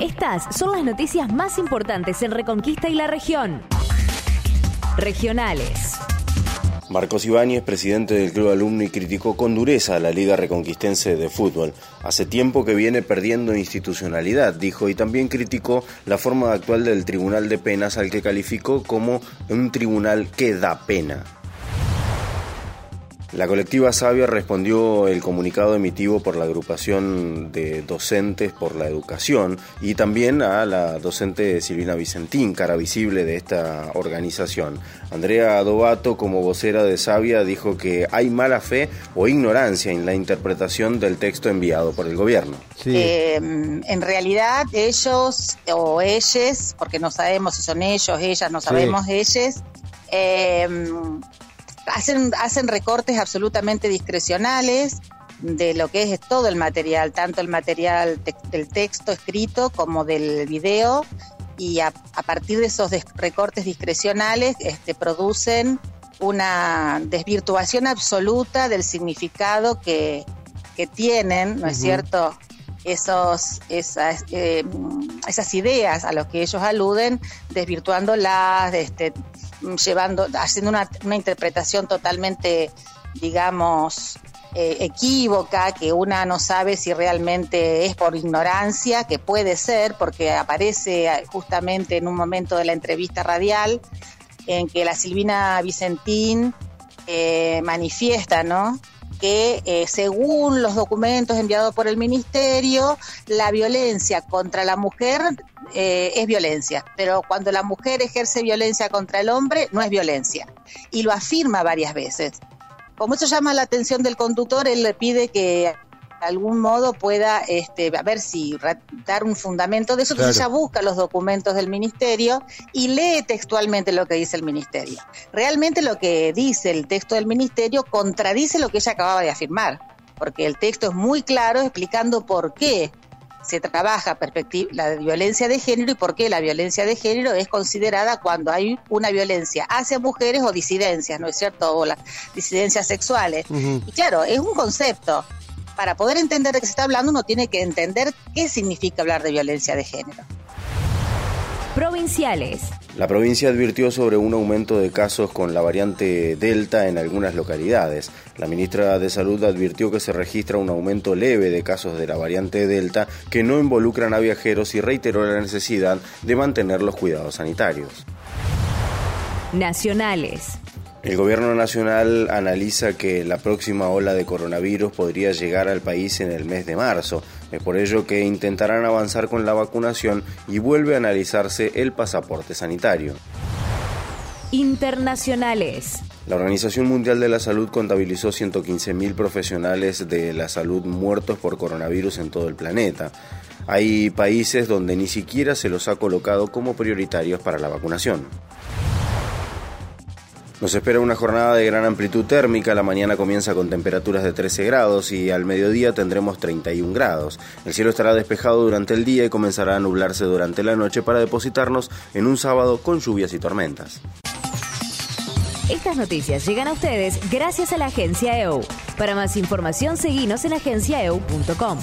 Estas son las noticias más importantes en Reconquista y la región. Regionales. Marcos Ibáñez, presidente del Club Alumno, y criticó con dureza a la Liga Reconquistense de Fútbol. Hace tiempo que viene perdiendo institucionalidad, dijo, y también criticó la forma actual del Tribunal de Penas, al que calificó como un tribunal que da pena. La colectiva Sabia respondió el comunicado emitido por la agrupación de docentes por la educación y también a la docente Silvina Vicentín, cara visible de esta organización. Andrea Adobato, como vocera de Sabia, dijo que hay mala fe o ignorancia en la interpretación del texto enviado por el gobierno. Eh, en realidad ellos o ellas, porque no sabemos si son ellos, ellas, no sabemos ellas, eh, hacen, hacen recortes absolutamente discrecionales de lo que es todo el material, tanto el material del texto escrito como del video, y a, partir de esos recortes discrecionales este, producen una desvirtuación absoluta del significado que, tienen, ¿no es cierto? Esos, esas, eh, esas ideas a las que ellos aluden, desvirtuándolas, este, llevando, haciendo una, una interpretación totalmente, digamos, eh, equívoca, que una no sabe si realmente es por ignorancia, que puede ser, porque aparece eh, justamente en un momento de la entrevista radial en que la Silvina Vicentín eh, manifiesta, ¿no? Que eh, según los documentos enviados por el ministerio, la violencia contra la mujer eh, es violencia, pero cuando la mujer ejerce violencia contra el hombre no es violencia. Y lo afirma varias veces. Como eso llama la atención del conductor, él le pide que algún modo pueda este, a ver si dar un fundamento de eso. Entonces ella busca los documentos del ministerio y lee textualmente lo que dice el ministerio. Realmente lo que dice el texto del ministerio contradice lo que ella acababa de afirmar, porque el texto es muy claro explicando por qué se trabaja la violencia de género y por qué la violencia de género es considerada cuando hay una violencia hacia mujeres o disidencias, ¿no es cierto? O las disidencias sexuales. Y claro, es un concepto. Para poder entender de qué se está hablando, uno tiene que entender qué significa hablar de violencia de género. Provinciales. La provincia advirtió sobre un aumento de casos con la variante Delta en algunas localidades. La ministra de Salud advirtió que se registra un aumento leve de casos de la variante Delta que no involucran a viajeros y reiteró la necesidad de mantener los cuidados sanitarios. Nacionales. El gobierno nacional analiza que la próxima ola de coronavirus podría llegar al país en el mes de marzo. Es por ello que intentarán avanzar con la vacunación y vuelve a analizarse el pasaporte sanitario. Internacionales. La Organización Mundial de la Salud contabilizó 115.000 profesionales de la salud muertos por coronavirus en todo el planeta. Hay países donde ni siquiera se los ha colocado como prioritarios para la vacunación. Nos espera una jornada de gran amplitud térmica. La mañana comienza con temperaturas de 13 grados y al mediodía tendremos 31 grados. El cielo estará despejado durante el día y comenzará a nublarse durante la noche para depositarnos en un sábado con lluvias y tormentas. Estas noticias llegan a ustedes gracias a la agencia EU. Para más información, seguimos en agenciaeu.com.